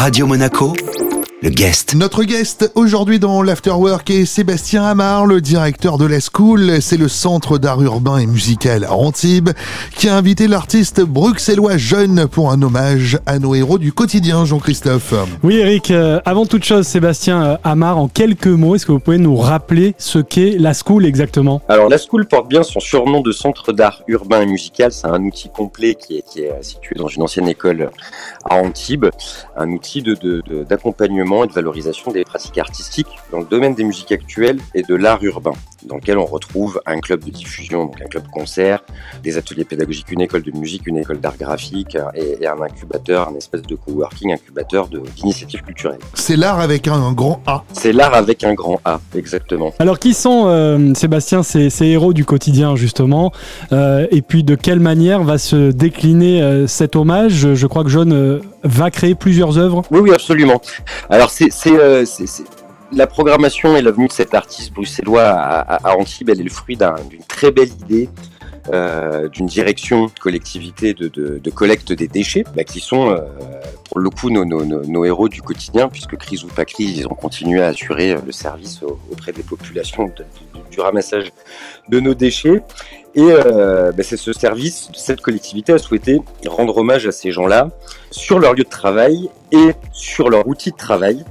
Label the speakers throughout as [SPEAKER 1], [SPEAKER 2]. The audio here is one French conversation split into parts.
[SPEAKER 1] Radio Monaco, le guest.
[SPEAKER 2] Notre guest aujourd'hui dans l'Afterwork est Sébastien Amar, le directeur de la School. C'est le centre d'art urbain et musical à Antibes qui a invité l'artiste bruxellois jeune pour un hommage à nos héros du quotidien, Jean-Christophe.
[SPEAKER 3] Oui, Eric, euh, avant toute chose, Sébastien euh, Amar, en quelques mots, est-ce que vous pouvez nous rappeler ce qu'est la School exactement?
[SPEAKER 4] Alors, la School porte bien son surnom de centre d'art urbain et musical. C'est un outil complet qui est, qui est situé dans une ancienne école à Antibes, un outil d'accompagnement de, de, et de valorisation des pratiques artistiques dans le domaine des musiques actuelles et de l'art urbain, dans lequel on retrouve un club de diffusion, donc un club concert, des ateliers pédagogiques, une école de musique, une école d'art graphique et, et, un incubateur, un espèce de coworking, incubateur d'initiatives culturelles.
[SPEAKER 2] C'est l'art avec un, grand A.
[SPEAKER 4] C'est l'art avec un grand A, exactement.
[SPEAKER 3] Alors qui sont, euh, Sébastien, ces, ces, héros du quotidien justement euh, Et puis de quelle manière va se décliner euh, cet hommage? Je crois que John euh, va créer plusieurs œuvres.
[SPEAKER 4] Oui, oui, absolument. Alors c'est euh, la programmation et la venue de cet artiste bruxellois à Antibes, elle est le fruit d'une très belle idée euh, d'une direction collectivité de, de, de, collecte des déchets, bah, qui sont euh, pour le coup nos, nos, nos, héros du quotidien, puisque crise ou pas crise, ils ont continué à assurer le service auprès des populations de, du ramassage de nos déchets. Et euh, bah, c'est ce service, cette collectivité a souhaité rendre hommage à ces gens-là sur leur lieu de travail et sur leur outil de travail.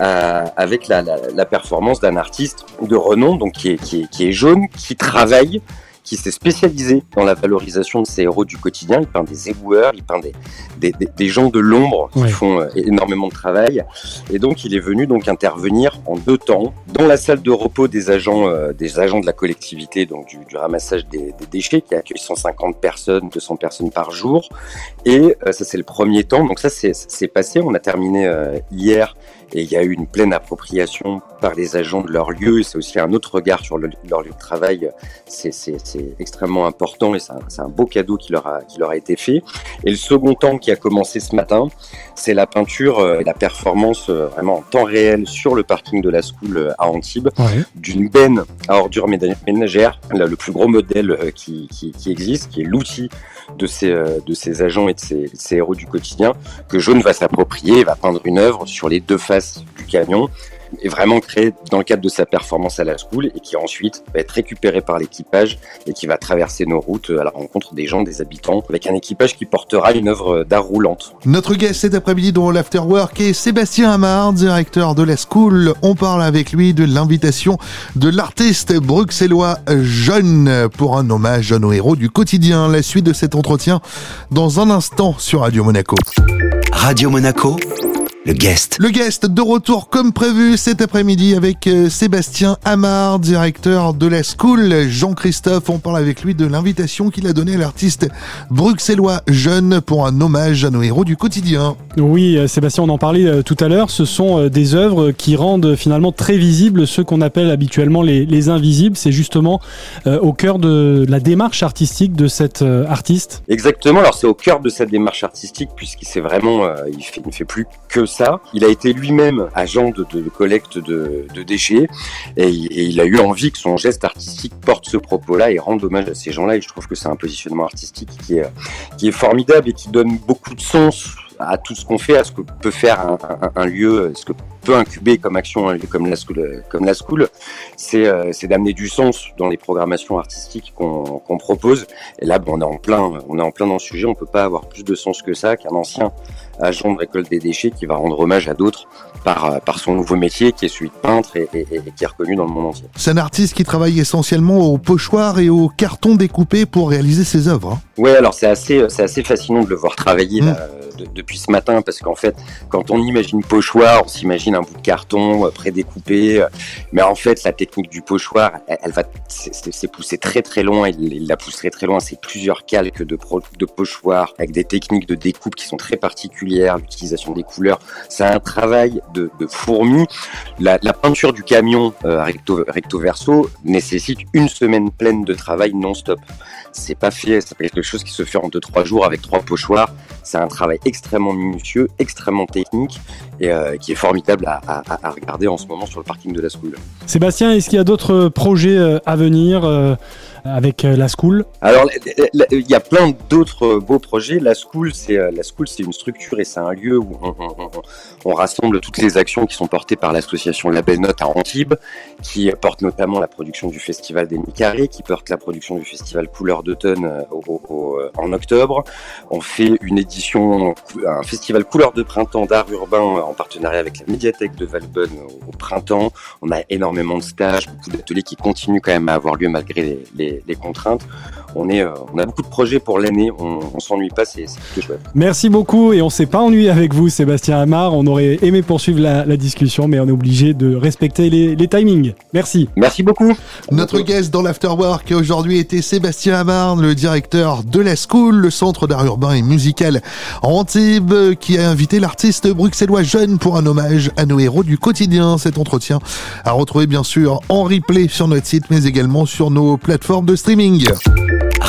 [SPEAKER 4] Euh, avec la, la, la performance d'un artiste de renom, donc qui est, qui qui est jaune, qui travaille qui s'est spécialisé dans la valorisation de ces héros du quotidien. Il peint des éboueurs, il peint des, des, des, des gens de l'ombre qui ouais. font euh, énormément de travail. Et donc, il est venu donc intervenir en deux temps dans la salle de repos des agents, euh, des agents de la collectivité, donc du, du ramassage des, des, déchets, qui accueille 150 personnes, 200 personnes par jour. Et euh, ça, c'est le premier temps. Donc ça, c'est passé. On a terminé euh, hier et il y a eu une pleine appropriation par les agents de leur lieu. C'est aussi un autre regard sur le, leur lieu de travail. C'est extrêmement important et c'est un, un, beau cadeau qui leur, a, qui leur a été fait. Et le second temps qui a commencé ce matin, c'est la peinture euh, et la performance euh, vraiment en temps réel sur le parking de la School euh, à Antibes ouais. d'une benne à ordures ménagères, là, le plus gros modèle qui, qui, qui existe, qui est l'outil de ces, de ces agents et de ces, de ces héros du quotidien, que Jaune va s'approprier, va peindre une œuvre sur les deux faces du camion est vraiment créé dans le cadre de sa performance à la school et qui ensuite va être récupéré par l'équipage et qui va traverser nos routes à la rencontre des gens, des habitants, avec un équipage qui portera une œuvre d'art roulante.
[SPEAKER 2] Notre guest cet après-midi dans l'Afterwork est Sébastien Amard, directeur de la school. On parle avec lui de l'invitation de l'artiste bruxellois Jeune pour un hommage à nos héros du quotidien. La suite de cet entretien dans un instant sur Radio Monaco.
[SPEAKER 1] Radio Monaco le guest.
[SPEAKER 2] Le guest de retour comme prévu cet après-midi avec euh, Sébastien Amard, directeur de la School. Jean-Christophe, on parle avec lui de l'invitation qu'il a donnée à l'artiste bruxellois jeune pour un hommage à nos héros du quotidien.
[SPEAKER 3] Oui, euh, Sébastien, on en parlait euh, tout à l'heure. Ce sont des œuvres qui rendent finalement très visibles ceux qu'on appelle habituellement les, les invisibles. C'est justement au cœur de la démarche artistique de cet artiste.
[SPEAKER 4] Exactement. Alors c'est au cœur de cette démarche artistique puisqu'il c'est vraiment, il, fait, il ne fait plus que Il a été lui-même agent de, collecte de, déchets et, il a eu envie que son geste artistique porte ce propos-là et rende hommage à ces gens-là. Et je trouve que c'est un positionnement artistique qui est, formidable et qui donne beaucoup de sens à tout ce qu'on fait, à ce que peut faire un, un, un, lieu, ce que peut incuber comme action un lieu comme la school, school, c'est euh, d'amener du sens dans les programmations artistiques qu'on qu propose. Et là, bon, on est en plein, on est en plein dans le sujet. On peut pas avoir plus de sens que ça qu'un ancien agent de récolte des déchets qui va rendre hommage à d'autres par, par son nouveau métier qui est celui de peintre et, et, et, qui est reconnu dans le monde entier.
[SPEAKER 2] C'est un artiste qui travaille essentiellement au pochoir et au carton découpé pour réaliser ses œuvres. Hein.
[SPEAKER 4] Oui, alors c'est assez, c'est assez fascinant de le voir travailler mmh. là, de, depuis ce matin parce qu'en fait, quand on imagine pochoir, on s'imagine un bout de carton euh, prédécoupé, mais en fait, la technique du pochoir, elle, elle va, c'est poussé très très loin, il, la pousse très loin, c'est plusieurs calques de, pochoir avec des techniques de découpe qui sont très particulières, l'utilisation des couleurs, c'est un travail de, fourmi. La, la, peinture du camion euh, recto, recto verso nécessite une semaine pleine de travail non-stop. C'est pas fait, c'est quelque chose qui se fait en 2-3 jours avec trois pochoirs. C'est un travail extrêmement minutieux, extrêmement technique et euh, qui est formidable à, regarder en ce moment sur le parking de la School.
[SPEAKER 3] Sébastien, est-ce qu'il y a d'autres projets euh, à venir euh, avec la School
[SPEAKER 4] Alors, il y a plein d'autres beaux projets. La School, c'est la School, c'est une structure et c'est un lieu où on, rassemble toutes les actions qui sont portées par l'association Label Note à Antibes, qui porte notamment la production du festival des Carré, qui porte la production du festival Couleur d'automne en octobre. On fait une édition, un festival Couleur de printemps d'art urbain en partenariat avec la médiathèque de Valbonne au, printemps. On a énormément de stages, beaucoup d'ateliers qui continuent quand même à avoir lieu malgré les, contraintes. On, est, euh, on a beaucoup de projets pour l'année, on, on s'ennuie pas, c'est plutôt chouette.
[SPEAKER 3] Merci beaucoup et on s'est pas ennuyé avec vous Sébastien Amar, on aurait aimé poursuivre la, discussion mais on est obligé de respecter les, les timings. Merci.
[SPEAKER 4] Merci beaucoup.
[SPEAKER 2] Notre guest dans l'Afterwork aujourd'hui était Sébastien Amar, le directeur de la School, le centre d'art urbain et musical Antibes, qui a invité l'artiste bruxellois jeune pour un hommage à nos héros du quotidien. Cet entretien à retrouver bien sûr en replay sur notre site, mais également sur nos plateformes de streaming.